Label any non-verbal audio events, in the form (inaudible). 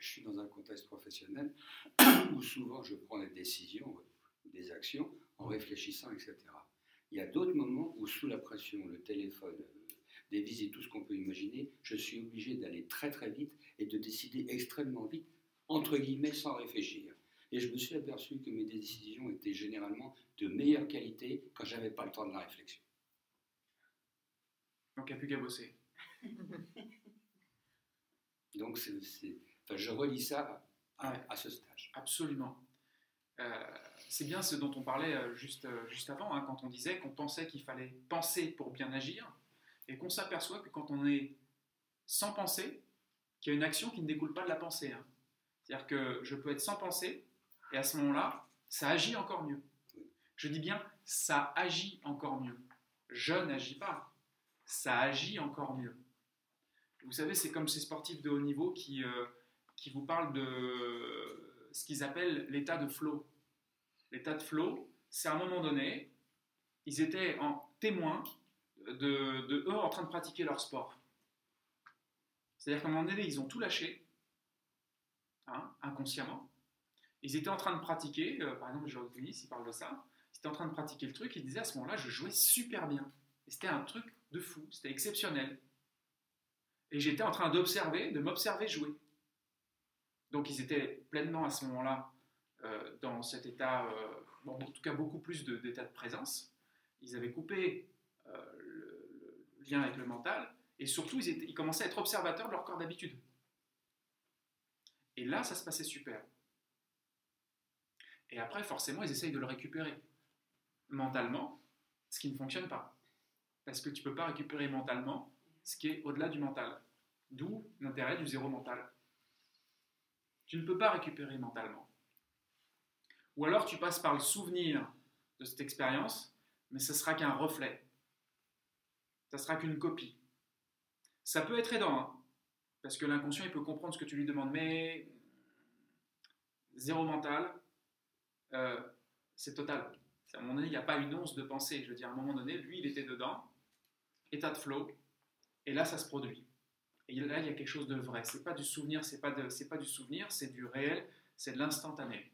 je suis dans un contexte professionnel (clears throat) où souvent je prends des décisions, des actions en réfléchissant, etc. Il y a d'autres moments où, sous la pression, le téléphone, euh, des visites, tout ce qu'on peut imaginer, je suis obligé d'aller très très vite et de décider extrêmement vite, entre guillemets, sans réfléchir. Et je me suis aperçu que mes décisions étaient généralement de meilleure qualité quand j'avais pas le temps de la réflexion. Donc il n'y a plus qu'à bosser. Donc je relis ça à, ce stage. Absolument. Euh, c'est bien ce dont on parlait euh, juste, euh, juste avant, hein, quand on disait qu'on pensait qu'il fallait penser pour bien agir, et qu'on s'aperçoit que quand on est sans penser, qu'il y a une action qui ne découle pas de la pensée. Hein. C'est-à-dire que je peux être sans pensée, et à ce moment-là, ça agit encore mieux. Je dis bien, ça agit encore mieux. Je n'agis pas. Ça agit encore mieux. Vous savez, c'est comme ces sportifs de haut niveau qui, euh, qui vous parlent de ce qu'ils appellent l'état de flow. L'état de flow, c'est à un moment donné, ils étaient en témoin de, eux en train de pratiquer leur sport. C'est-à-dire qu'à un moment donné, ils ont tout lâché, hein, inconsciemment. Ils étaient en train de pratiquer, euh, par exemple, Georges Willis, il parle de ça, ils étaient en train de pratiquer le truc, ils disaient à ce moment-là, je jouais super bien. Et c'était un truc de fou, c'était exceptionnel. Et j'étais en train d'observer, de m'observer jouer. Donc ils étaient pleinement à ce moment-là euh, dans cet état, euh, en tout cas beaucoup plus d'état de, présence. Ils avaient coupé le, lien avec le mental, et surtout ils commençaient à être observateurs de leur corps d'habitude. Et là, ça se passait super. Et après, forcément, ils essayent de le récupérer mentalement, ce qui ne fonctionne pas. Parce que tu ne peux pas récupérer mentalement ce qui est au-delà du mental. D'où l'intérêt du zéro mental. Tu ne peux pas récupérer mentalement. Ou alors tu passes par le souvenir de cette expérience, mais ce sera qu'un reflet. Ça sera qu'une copie. Ça peut être aidant, hein, parce que l'inconscient, il peut comprendre ce que tu lui demandes, mais zéro mental, euh, c'est total. À un moment donné, il n'y a pas une once de pensée. Je veux dire, à un moment donné, lui, il était dedans, état de flow, et là, ça se produit. Et là, il y a quelque chose de vrai. C'est pas du souvenir, c'est pas, pas du souvenir, c'est du réel, c'est de l'instantané.